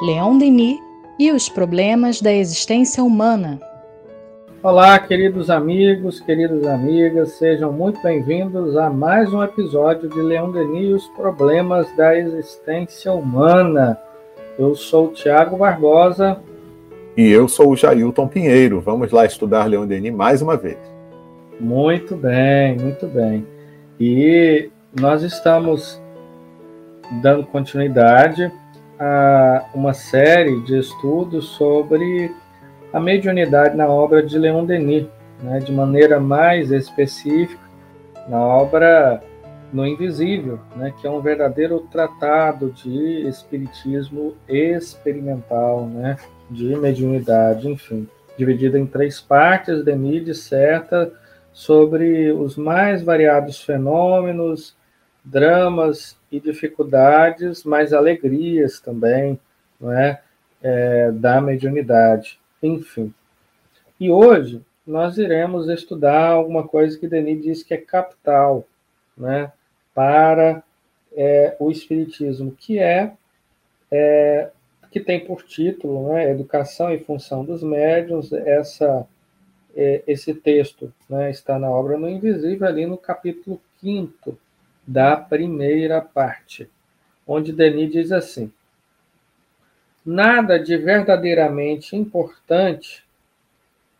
Leon Denis e os problemas da existência humana. Olá, queridos amigos, queridas amigas, sejam muito bem-vindos a mais um episódio de Leon Denis e os problemas da existência humana. Eu sou o Tiago Barbosa. E eu sou o Jailton Pinheiro. Vamos lá estudar Leon Denis mais uma vez. Muito bem, muito bem. E nós estamos dando continuidade a uma série de estudos sobre a mediunidade na obra de Leon Denis, né, de maneira mais específica na obra No Invisível, né, que é um verdadeiro tratado de espiritismo experimental, né, de mediunidade, enfim, dividida em três partes, Denis disserta sobre os mais variados fenômenos, dramas e dificuldades, mas alegrias também, não é? é da mediunidade, enfim. E hoje nós iremos estudar alguma coisa que Denis diz que é capital, né, para é, o espiritismo, que é, é, que tem por título, né, Educação e Função dos Médiuns. Essa é, esse texto, né, está na obra no Invisível ali no capítulo 5 da primeira parte, onde Denis diz assim: Nada de verdadeiramente importante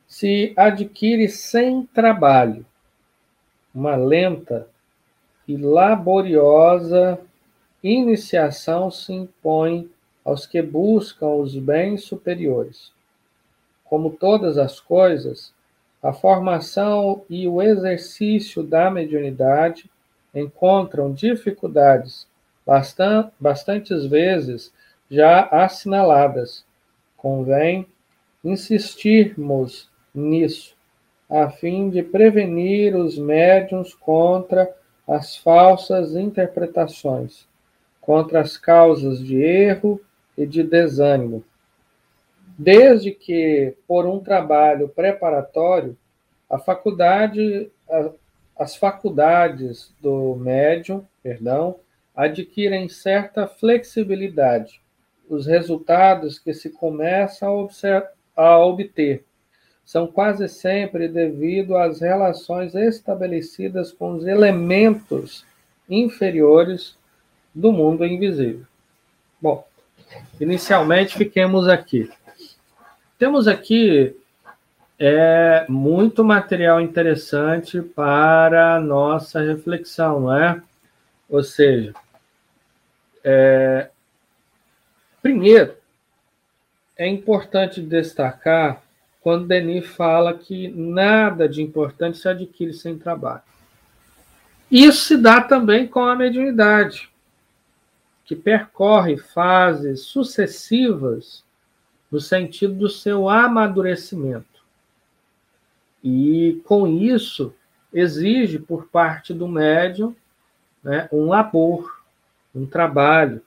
se adquire sem trabalho. Uma lenta e laboriosa iniciação se impõe aos que buscam os bens superiores. Como todas as coisas, a formação e o exercício da mediunidade encontram dificuldades bastan bastantes vezes já assinaladas. Convém insistirmos nisso, a fim de prevenir os médiums contra as falsas interpretações, contra as causas de erro e de desânimo. Desde que, por um trabalho preparatório, a faculdade, as faculdades do médium, perdão, adquirem certa flexibilidade. Os resultados que se começam a, a obter são quase sempre devido às relações estabelecidas com os elementos inferiores do mundo invisível. Bom, inicialmente fiquemos aqui. Temos aqui é muito material interessante para a nossa reflexão, não é? Ou seja, é, primeiro, é importante destacar quando Denis fala que nada de importante se adquire sem trabalho. Isso se dá também com a mediunidade, que percorre fases sucessivas no sentido do seu amadurecimento. E com isso exige por parte do médium né, um labor, um trabalho,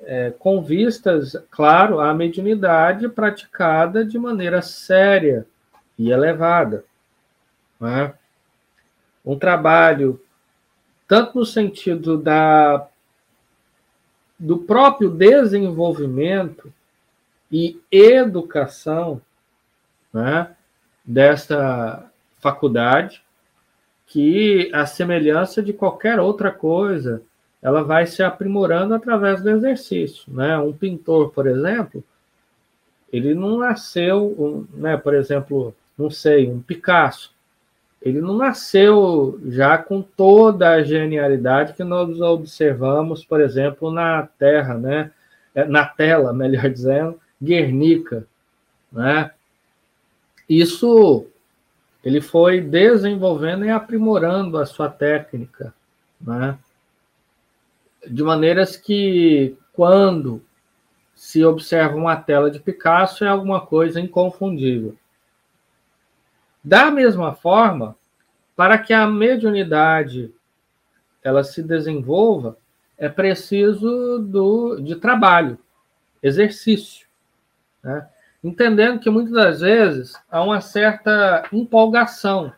é, com vistas, claro, à mediunidade praticada de maneira séria e elevada. Né? Um trabalho tanto no sentido da, do próprio desenvolvimento e educação, né? Desta faculdade, que a semelhança de qualquer outra coisa, ela vai se aprimorando através do exercício, né? Um pintor, por exemplo, ele não nasceu, né, por exemplo, não sei, um Picasso, ele não nasceu já com toda a genialidade que nós observamos, por exemplo, na Terra, né? É, na tela, melhor dizendo, Guernica, né? Isso ele foi desenvolvendo e aprimorando a sua técnica, né? de maneiras que, quando se observa uma tela de Picasso, é alguma coisa inconfundível. Da mesma forma, para que a mediunidade ela se desenvolva, é preciso do, de trabalho, exercício. Né? Entendendo que muitas das vezes há uma certa empolgação.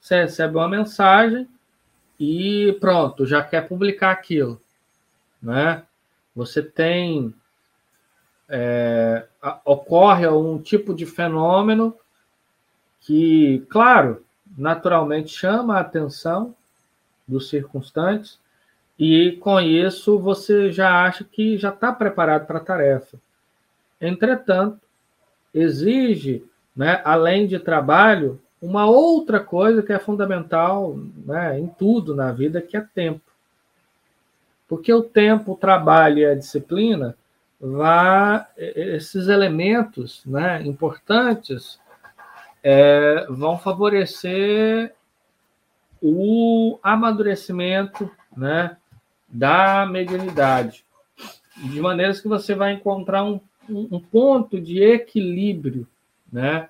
Você recebe uma mensagem e pronto, já quer publicar aquilo, né? Você tem é, ocorre um tipo de fenômeno que, claro, naturalmente chama a atenção dos circunstantes, e com isso você já acha que já está preparado para a tarefa. Entretanto, exige, né, além de trabalho, uma outra coisa que é fundamental né, em tudo na vida, que é tempo. Porque o tempo, o trabalho e a disciplina, vá, esses elementos né, importantes é, vão favorecer o amadurecimento né, da mediunidade, de maneiras que você vai encontrar um, um ponto de equilíbrio né,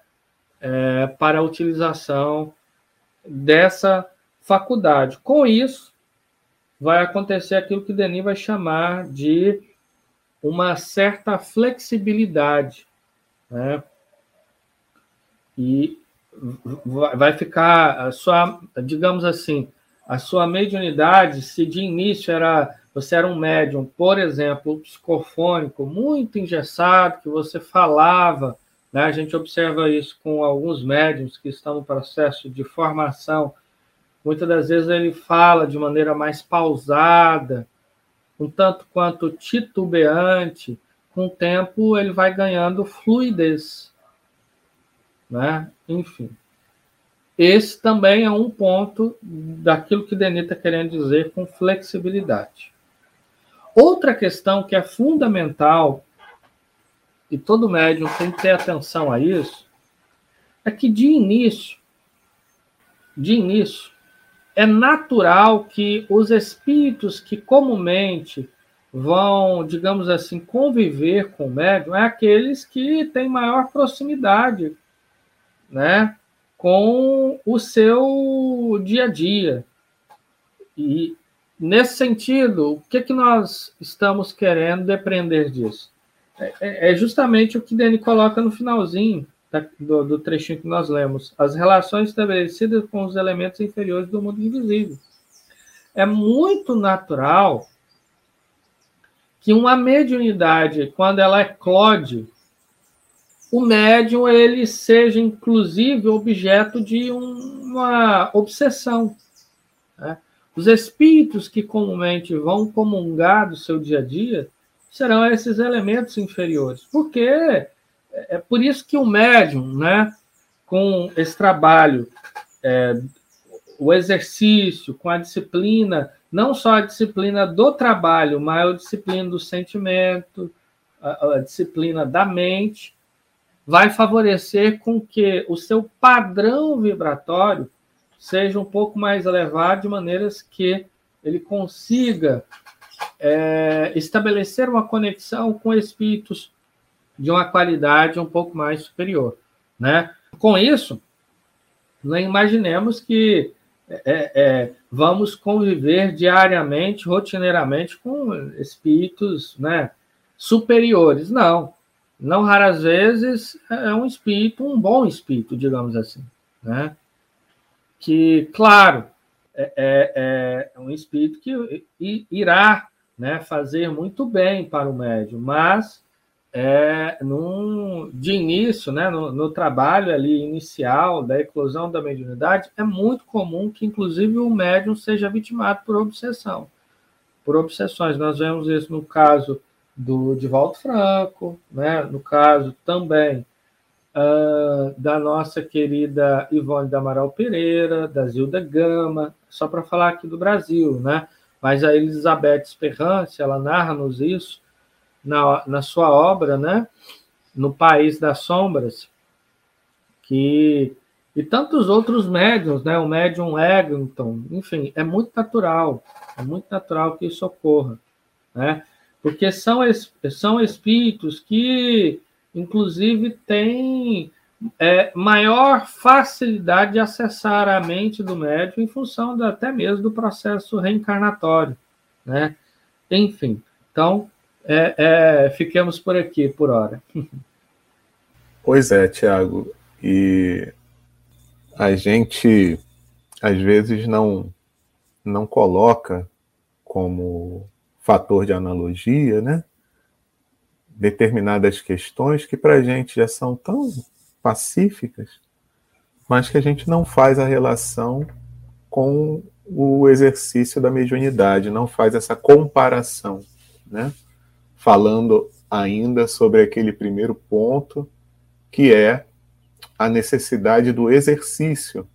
é, para a utilização dessa faculdade. Com isso, vai acontecer aquilo que Denis vai chamar de uma certa flexibilidade, né? E vai ficar a sua, digamos assim, a sua mediunidade, se de início era você era um médium, por exemplo, psicofônico, muito engessado, que você falava, né? a gente observa isso com alguns médiums que estão no processo de formação. Muitas das vezes ele fala de maneira mais pausada, um tanto quanto titubeante. Com o tempo, ele vai ganhando fluidez. Né? Enfim. Esse também é um ponto daquilo que Denis está querendo dizer com flexibilidade. Outra questão que é fundamental, e todo médium tem que ter atenção a isso, é que de início, de início, é natural que os espíritos que comumente vão, digamos assim, conviver com o médium é aqueles que têm maior proximidade, né, com o seu dia a dia. E Nesse sentido, o que, que nós estamos querendo depreender disso? É, é, é justamente o que Dani coloca no finalzinho do, do trechinho que nós lemos: as relações estabelecidas com os elementos inferiores do mundo invisível. É muito natural que uma mediunidade, quando ela eclode, o médium ele seja inclusive objeto de uma obsessão. Os espíritos que comumente vão comungar do seu dia a dia serão esses elementos inferiores. Porque é, é por isso que o médium, né, com esse trabalho, é, o exercício, com a disciplina, não só a disciplina do trabalho, mas a disciplina do sentimento, a, a disciplina da mente, vai favorecer com que o seu padrão vibratório seja um pouco mais elevado, de maneiras que ele consiga é, estabelecer uma conexão com espíritos de uma qualidade um pouco mais superior. Né? Com isso, não imaginemos que é, é, vamos conviver diariamente, rotineiramente, com espíritos né, superiores. Não. Não raras vezes é um espírito, um bom espírito, digamos assim. Né? Que, claro, é, é, é um espírito que irá né, fazer muito bem para o médium, mas é, num, de início, né, no, no, trabalho ali inicial da eclosão da mediunidade, é muito comum que, inclusive, o médium seja vitimado por obsessão, por obsessões. Nós vemos isso no caso do Divaldo Franco, né, no caso também uh, da nossa querida Ivone da Amaral Pereira, da Zilda Gama, só para falar aqui do Brasil, né? Mas a Elizabeth Esperrance, ela narra-nos isso na, na sua obra, né? No País das Sombras, que e tantos outros médiums, né? O médium Eglinton, enfim, é muito natural, é muito natural que isso ocorra, né? Porque são, são espíritos que inclusive tem é, maior facilidade de acessar a mente do médium em função até mesmo do processo reencarnatório, né? Enfim, então é, é, fiquemos por aqui por hora. Pois é, Tiago, e a gente às vezes não não coloca como fator de analogia, né? Determinadas questões que para a gente já são tão pacíficas, mas que a gente não faz a relação com o exercício da mediunidade, não faz essa comparação, né? Falando ainda sobre aquele primeiro ponto, que é a necessidade do exercício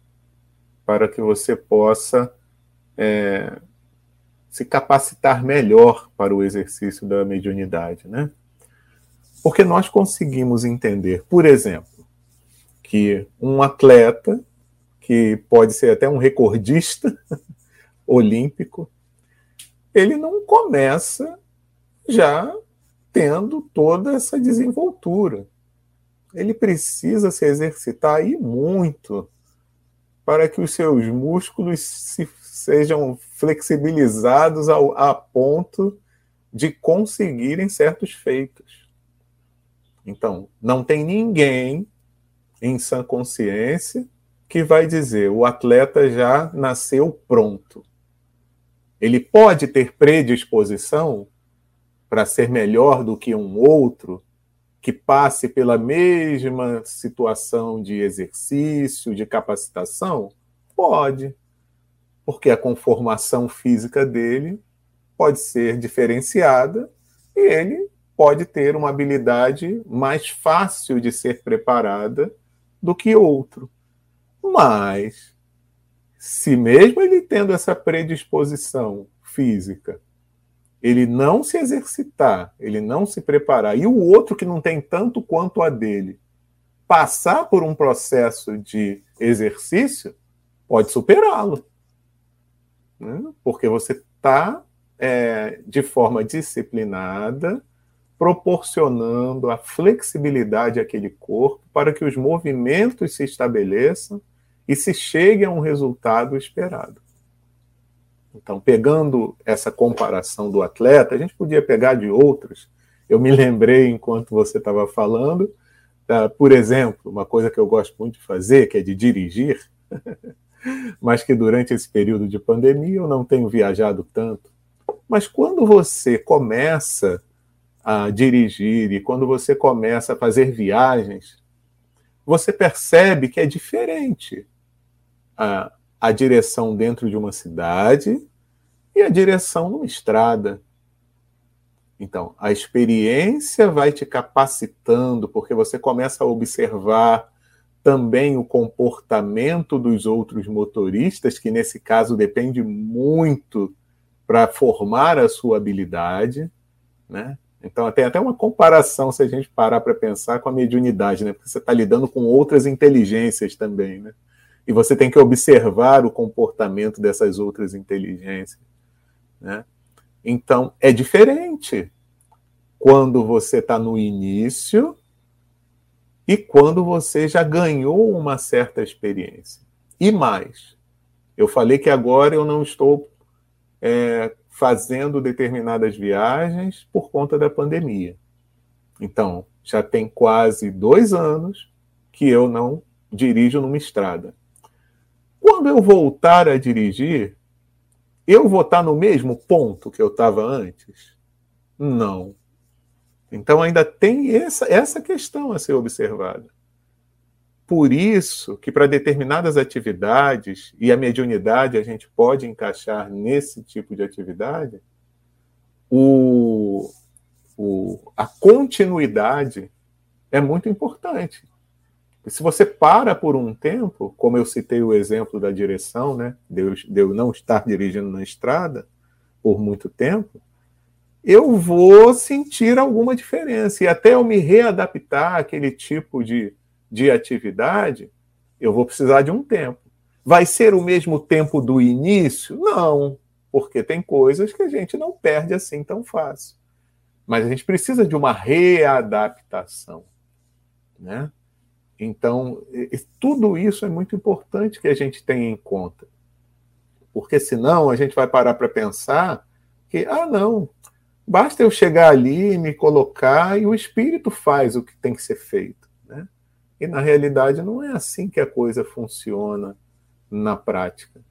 para que você possa é, se capacitar melhor para o exercício da mediunidade, né? Porque nós conseguimos entender, por exemplo, que um atleta, que pode ser até um recordista olímpico, ele não começa já tendo toda essa desenvoltura. Ele precisa se exercitar aí muito para que os seus músculos se, sejam flexibilizados ao, a ponto de conseguirem certos feitos. Então, não tem ninguém em sã consciência que vai dizer o atleta já nasceu pronto. Ele pode ter predisposição para ser melhor do que um outro que passe pela mesma situação de exercício, de capacitação? Pode, porque a conformação física dele pode ser diferenciada e ele pode ter uma habilidade mais fácil de ser preparada do que outro. Mas, se mesmo ele tendo essa predisposição física, ele não se exercitar, ele não se preparar, e o outro que não tem tanto quanto a dele, passar por um processo de exercício, pode superá-lo. Né? Porque você está, é, de forma disciplinada, proporcionando a flexibilidade àquele corpo para que os movimentos se estabeleçam e se chegue a um resultado esperado. Então, pegando essa comparação do atleta, a gente podia pegar de outros. Eu me lembrei, enquanto você estava falando, por exemplo, uma coisa que eu gosto muito de fazer, que é de dirigir, mas que durante esse período de pandemia eu não tenho viajado tanto. Mas quando você começa a dirigir e quando você começa a fazer viagens, você percebe que é diferente a, a direção dentro de uma cidade e a direção numa estrada. Então, a experiência vai te capacitando, porque você começa a observar também o comportamento dos outros motoristas, que nesse caso depende muito para formar a sua habilidade, né? Então, tem até uma comparação, se a gente parar para pensar, com a mediunidade, né? Porque você está lidando com outras inteligências também, né? E você tem que observar o comportamento dessas outras inteligências, né? Então, é diferente quando você está no início e quando você já ganhou uma certa experiência. E mais, eu falei que agora eu não estou é, fazendo determinadas viagens por conta da pandemia. Então, já tem quase dois anos que eu não dirijo numa estrada. Quando eu voltar a dirigir, eu vou estar no mesmo ponto que eu estava antes? Não. Então ainda tem essa, essa questão a ser observada. Por isso que para determinadas atividades, e a mediunidade a gente pode encaixar nesse tipo de atividade, o, o, a continuidade é muito importante. E se você para por um tempo, como eu citei o exemplo da direção, né, de eu, de eu não estar dirigindo na estrada por muito tempo, eu vou sentir alguma diferença. E até eu me readaptar àquele tipo de, de atividade, eu vou precisar de um tempo. Vai ser o mesmo tempo do início? Não, porque tem coisas que a gente não perde assim tão fácil. Mas a gente precisa de uma readaptação. Né? Então, tudo isso é muito importante que a gente tenha em conta. Porque senão a gente vai parar para pensar que, ah, não, basta eu chegar ali, me colocar e o espírito faz o que tem que ser feito. E na realidade não é assim que a coisa funciona na prática.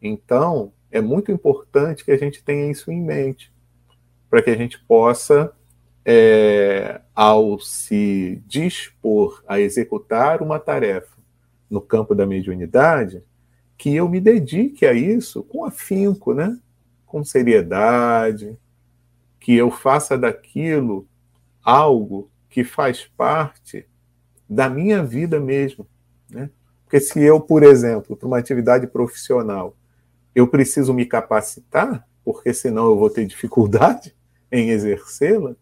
Então, é muito importante que a gente tenha isso em mente, para que a gente possa é, ao se dispor a executar uma tarefa no campo da mediunidade, que eu me dedique a isso com afinco, né? com seriedade, que eu faça daquilo algo que faz parte da minha vida mesmo. Né? Porque se eu, por exemplo, para uma atividade profissional, eu preciso me capacitar, porque senão eu vou ter dificuldade em exercê-la,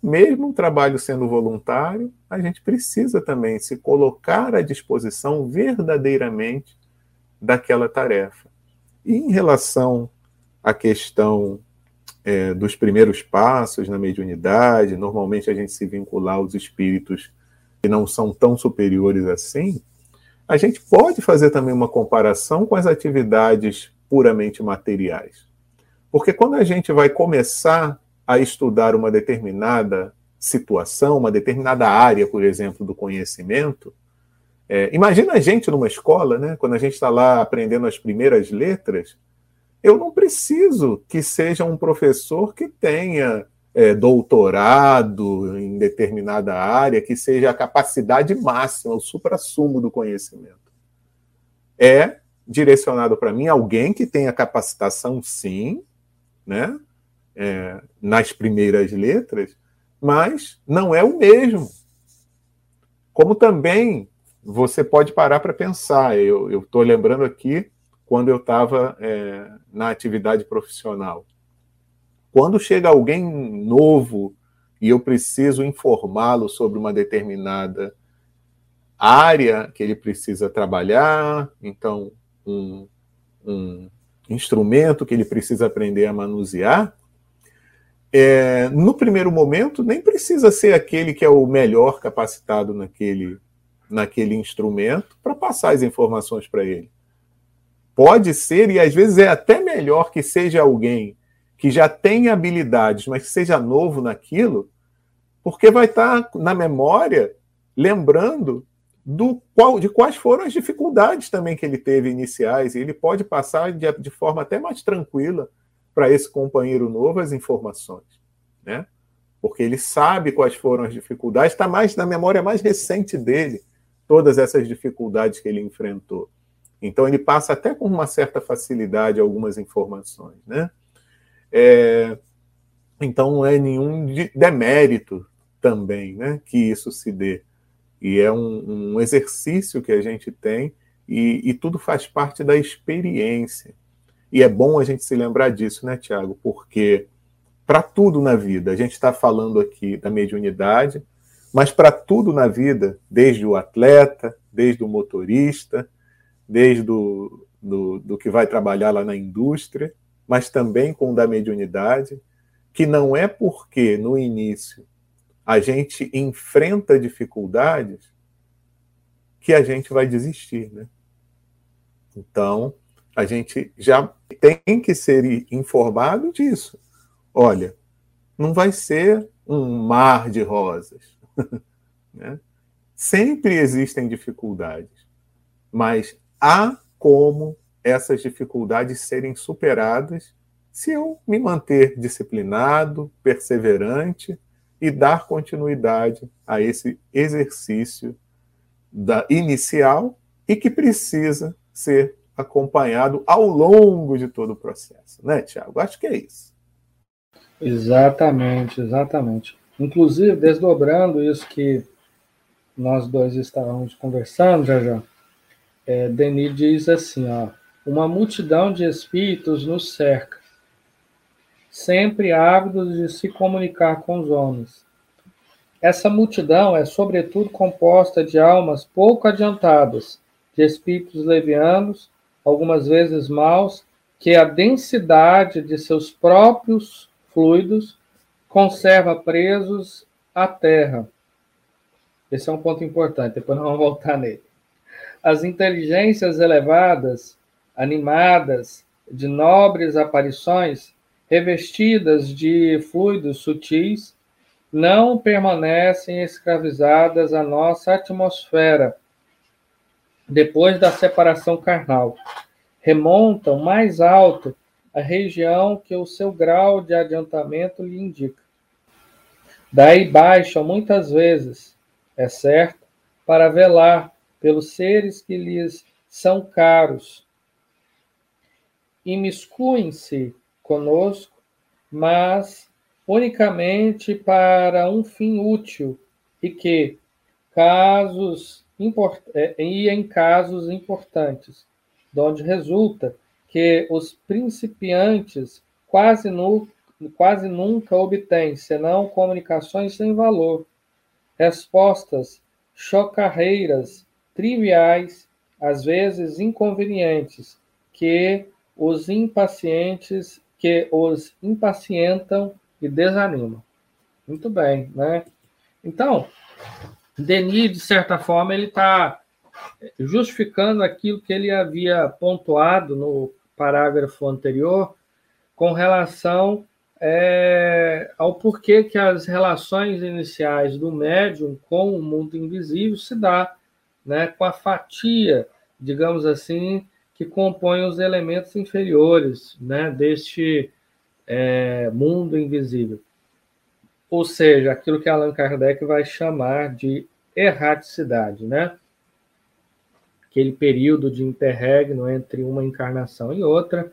mesmo o trabalho sendo voluntário, a gente precisa também se colocar à disposição verdadeiramente daquela tarefa. E em relação à questão é, dos primeiros passos na mediunidade, normalmente a gente se vincular aos espíritos não são tão superiores assim, a gente pode fazer também uma comparação com as atividades puramente materiais. Porque quando a gente vai começar a estudar uma determinada situação, uma determinada área, por exemplo, do conhecimento, é, imagina a gente numa escola, né, quando a gente está lá aprendendo as primeiras letras, eu não preciso que seja um professor que tenha é, doutorado em determinada área, que seja a capacidade máxima, o supra-sumo do conhecimento. É direcionado para mim alguém que tenha capacitação, sim, né, é, nas primeiras letras, mas não é o mesmo. Como também você pode parar para pensar. Eu estou lembrando aqui quando eu estava é, na atividade profissional. Quando chega alguém novo e eu preciso informá-lo sobre uma determinada área que ele precisa trabalhar, então um, um instrumento que ele precisa aprender a manusear, é, no primeiro momento nem precisa ser aquele que é o melhor capacitado naquele naquele instrumento para passar as informações para ele. Pode ser, e às vezes é até melhor que seja alguém que já tenha habilidades, mas que seja novo naquilo, porque vai estar tá na memória lembrando do qual, de quais foram as dificuldades também que ele teve iniciais, e ele pode passar de, de forma até mais tranquila para esse companheiro novo as informações, né? Porque ele sabe quais foram as dificuldades, está mais na memória mais recente dele todas essas dificuldades que ele enfrentou. Então ele passa até com uma certa facilidade algumas informações, né? É, então não é nenhum demérito também, né, que isso se dê. E é um, um exercício que a gente tem e, e, tudo faz parte da experiência. E é bom a gente se lembrar disso, né, Tiago? Porque para tudo na vida, a gente está falando aqui da mediunidade, mas para tudo na vida, desde o atleta, desde o motorista, desde o do, do que vai trabalhar lá na indústria, mas também com o da mediunidade, que não é porque no início a gente enfrenta dificuldades que a gente vai desistir, né? Então, a gente já tem que ser informado disso. Olha, não vai ser um mar de rosas. né? Sempre existem dificuldades, mas há como essas dificuldades serem superadas se eu me manter disciplinado, perseverante e dar continuidade a esse exercício da inicial e que precisa ser acompanhado ao longo de todo o processo, né, Tiago? Acho que é isso. Exatamente, exatamente. Inclusive, desdobrando isso que nós dois estávamos conversando, já já, é, Denis diz assim, ó, uma multidão de espíritos nos cerca, sempre ávidos de se comunicar com os homens. Essa multidão é, sobretudo, composta de almas pouco adiantadas, de espíritos levianos, algumas vezes maus, que a densidade de seus próprios fluidos conserva presos à terra. Esse é um ponto importante, depois nós vamos voltar nele. As inteligências elevadas, animadas, de nobres aparições, revestidas de fluidos sutis, não permanecem escravizadas à nossa atmosfera depois da separação carnal. Remontam mais alto a região que o seu grau de adiantamento lhe indica. Daí baixam muitas vezes, é certo, para velar pelos seres que lhes são caros. Imiscuem-se conosco, mas unicamente para um fim útil e que, casos. É, e em casos importantes, de onde resulta que os principiantes quase, nu... quase nunca obtêm senão comunicações sem valor, respostas chocarreiras, triviais, às vezes inconvenientes, que os impacientes, que os impacientam e desanimam. Muito bem, né? Então, Denis, de certa forma, ele está justificando aquilo que ele havia pontuado no parágrafo anterior com relação é, ao porquê que as relações iniciais do médium com o mundo invisível se dá né, com a fatia, digamos assim, que compõe os elementos inferiores né, deste é, mundo invisível. Ou seja, aquilo que Allan Kardec vai chamar de erraticidade, né? Aquele período de interregno entre uma encarnação e outra,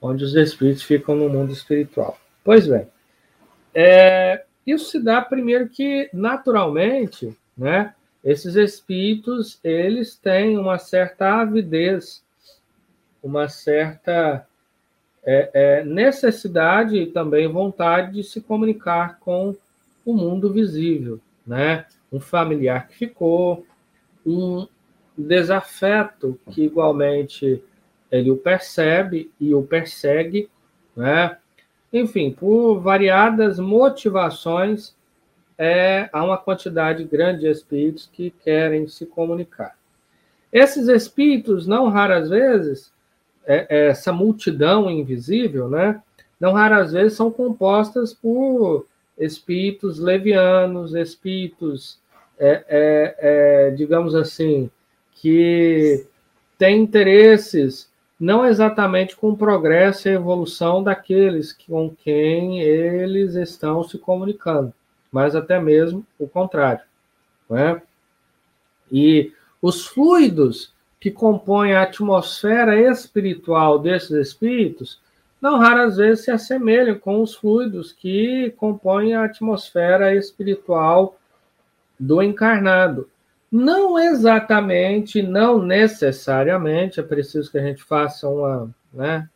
onde os espíritos ficam no mundo espiritual. Pois bem, é, isso se dá primeiro que, naturalmente, né, esses espíritos eles têm uma certa avidez, uma certa é, é, necessidade e também vontade de se comunicar com o mundo visível, né? Um familiar que ficou, um desafeto que igualmente ele o percebe e o persegue, né? Enfim, por variadas motivações, é, há uma quantidade grande de espíritos que querem se comunicar. Esses espíritos, não raras vezes, essa multidão invisível, né, não raras vezes são compostas por espíritos levianos, espíritos, é, é, é, digamos assim, que têm interesses não exatamente com o progresso e evolução daqueles com quem eles estão se comunicando, mas até mesmo o contrário. Né? E os fluidos que compõem a atmosfera espiritual desses espíritos, não raras vezes se assemelham com os fluidos que compõem a atmosfera espiritual do encarnado. Não exatamente, não necessariamente, é preciso que a gente faça uma, né,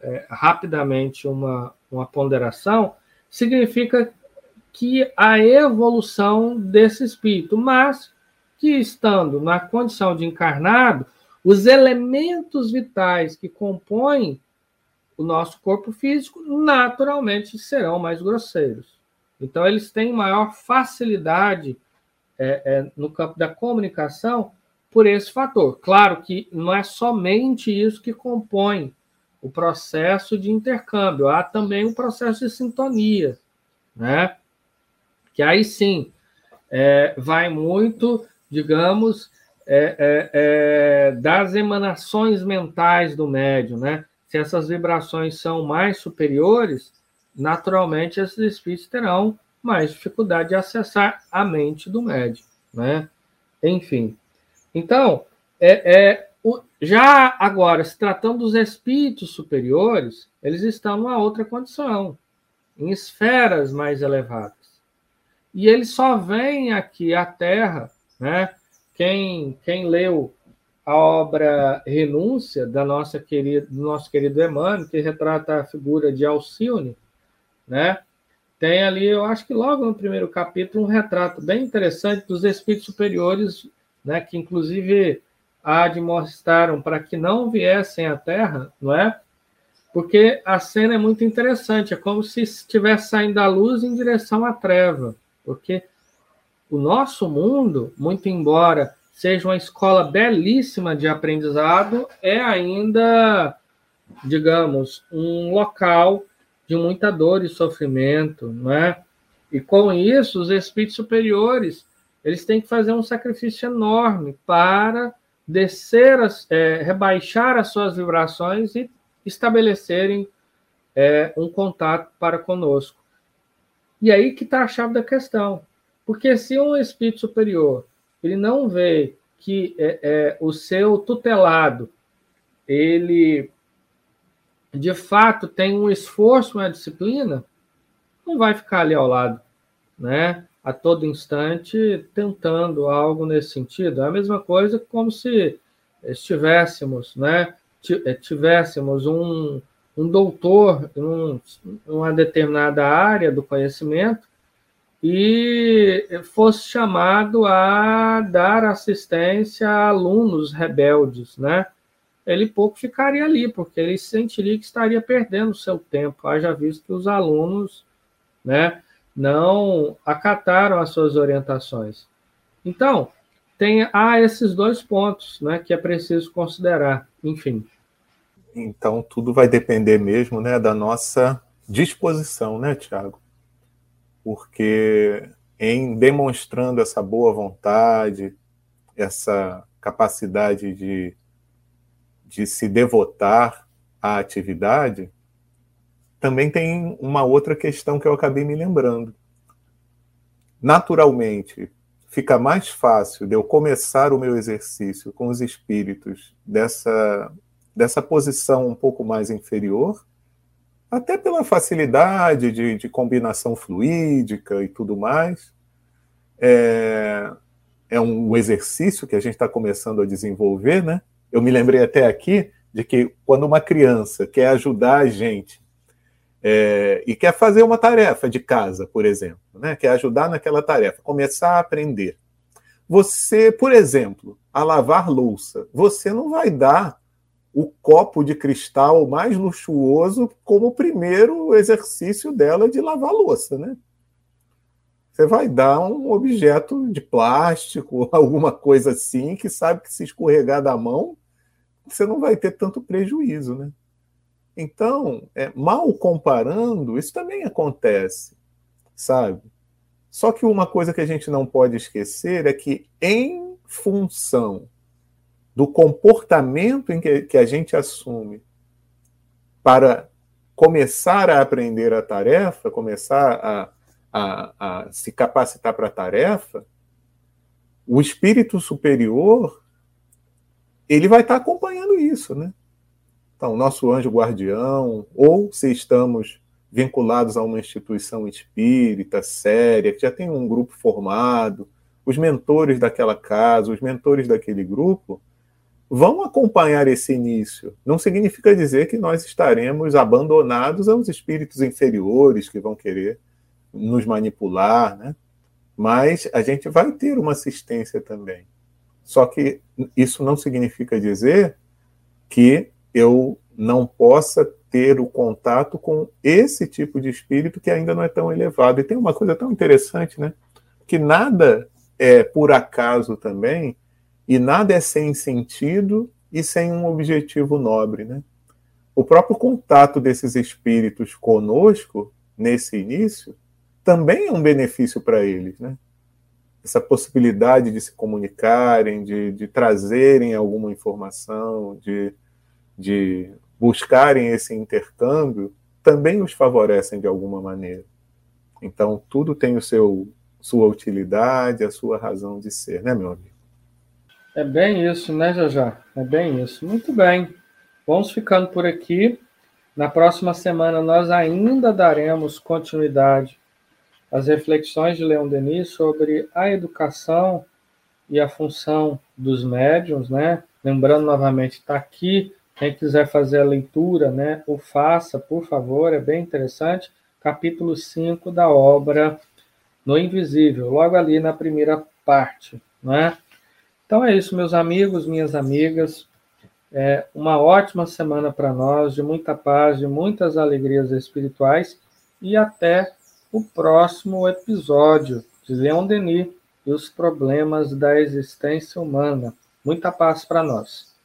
é, rapidamente uma, uma ponderação, significa que a evolução desse espírito, mas que estando na condição de encarnado, os elementos vitais que compõem o nosso corpo físico naturalmente serão mais grosseiros. Então, eles têm maior facilidade é, é, no campo da comunicação por esse fator. Claro que não é somente isso que compõe o processo de intercâmbio, há também um processo de sintonia, né? Que aí sim é, vai muito digamos, é, é, é, das emanações mentais do médium, né? Se essas vibrações são mais superiores, naturalmente esses espíritos terão mais dificuldade de acessar a mente do médium, né? Enfim. Então, é, é o, já agora, se tratando dos espíritos superiores, eles estão numa outra condição, em esferas mais elevadas. E eles só vêm aqui à Terra né? Quem, quem leu a obra Renúncia, da nossa querida, do nosso querido Emmanuel, que retrata a figura de Alcione, né? tem ali, eu acho que logo no primeiro capítulo, um retrato bem interessante dos espíritos superiores, né? que inclusive admoestaram para que não viessem à Terra, não é? Porque a cena é muito interessante, é como se estivesse saindo da luz em direção à treva, porque o nosso mundo, muito embora seja uma escola belíssima de aprendizado, é ainda, digamos, um local de muita dor e sofrimento, não é? E com isso, os espíritos superiores, eles têm que fazer um sacrifício enorme para descer, as, é, rebaixar as suas vibrações e estabelecerem é, um contato para conosco. E aí que está a chave da questão. Porque se um espírito superior ele não vê que é, é, o seu tutelado ele de fato tem um esforço, uma disciplina, não vai ficar ali ao lado, né? A todo instante tentando algo nesse sentido. É a mesma coisa como se estivéssemos, né? Eh, tivéssemos um, um doutor em uma determinada área do conhecimento e fosse chamado a dar assistência a alunos rebeldes, né? Ele pouco ficaria ali, porque ele sentiria que estaria perdendo seu tempo, haja visto que os alunos, né, não acataram as suas orientações. Então, tem há esses dois pontos, né, que é preciso considerar. Enfim. Então, tudo vai depender mesmo, né, da nossa disposição, né, Tiago? Porque em demonstrando essa boa vontade, essa capacidade de, de se devotar à atividade, também tem uma outra questão que eu acabei me lembrando. Naturalmente, fica mais fácil de eu começar o meu exercício com os espíritos dessa, dessa posição um pouco mais inferior até pela facilidade de, de combinação fluídica e tudo mais. É, é um exercício que a gente está começando a desenvolver, né? Eu me lembrei até aqui de que quando uma criança quer ajudar a gente é, e quer fazer uma tarefa de casa, por exemplo, né? quer ajudar naquela tarefa, começar a aprender. Você, por exemplo, a lavar louça, você não vai dar o copo de cristal mais luxuoso como o primeiro exercício dela de lavar louça, né? Você vai dar um objeto de plástico, alguma coisa assim, que sabe que se escorregar da mão, você não vai ter tanto prejuízo, né? Então, é, mal comparando, isso também acontece, sabe? Só que uma coisa que a gente não pode esquecer é que, em função do comportamento em que, que a gente assume para começar a aprender a tarefa, começar a, a, a se capacitar para a tarefa, o espírito superior ele vai estar acompanhando isso, né? Então, nosso anjo guardião, ou se estamos vinculados a uma instituição espírita séria, que já tem um grupo formado, os mentores daquela casa, os mentores daquele grupo, vão acompanhar esse início. Não significa dizer que nós estaremos abandonados aos espíritos inferiores que vão querer nos manipular, né? Mas a gente vai ter uma assistência também. Só que isso não significa dizer que eu não possa ter o contato com esse tipo de espírito que ainda não é tão elevado. E tem uma coisa tão interessante, né? Que nada é por acaso também e nada é sem sentido e sem um objetivo nobre, né? O próprio contato desses espíritos conosco, nesse início, também é um benefício para eles, né? Essa possibilidade de se comunicarem, de, de trazerem alguma informação, de, de buscarem esse intercâmbio, também os favorecem de alguma maneira. Então, tudo tem o seu sua utilidade, a sua razão de ser, né, meu amigo? É bem isso, né, Jajá? É bem isso. Muito bem. Vamos ficando por aqui. Na próxima semana nós ainda daremos continuidade às reflexões de Leon Denis sobre a educação e a função dos médiums, né? Lembrando novamente, está aqui. Quem quiser fazer a leitura, né, o faça, por favor, é bem interessante. Capítulo 5 da obra No Invisível, logo ali na primeira parte, né? Então é isso, meus amigos, minhas amigas. É uma ótima semana para nós, de muita paz, de muitas alegrias espirituais e até o próximo episódio de Leon Denis e os problemas da existência humana. Muita paz para nós.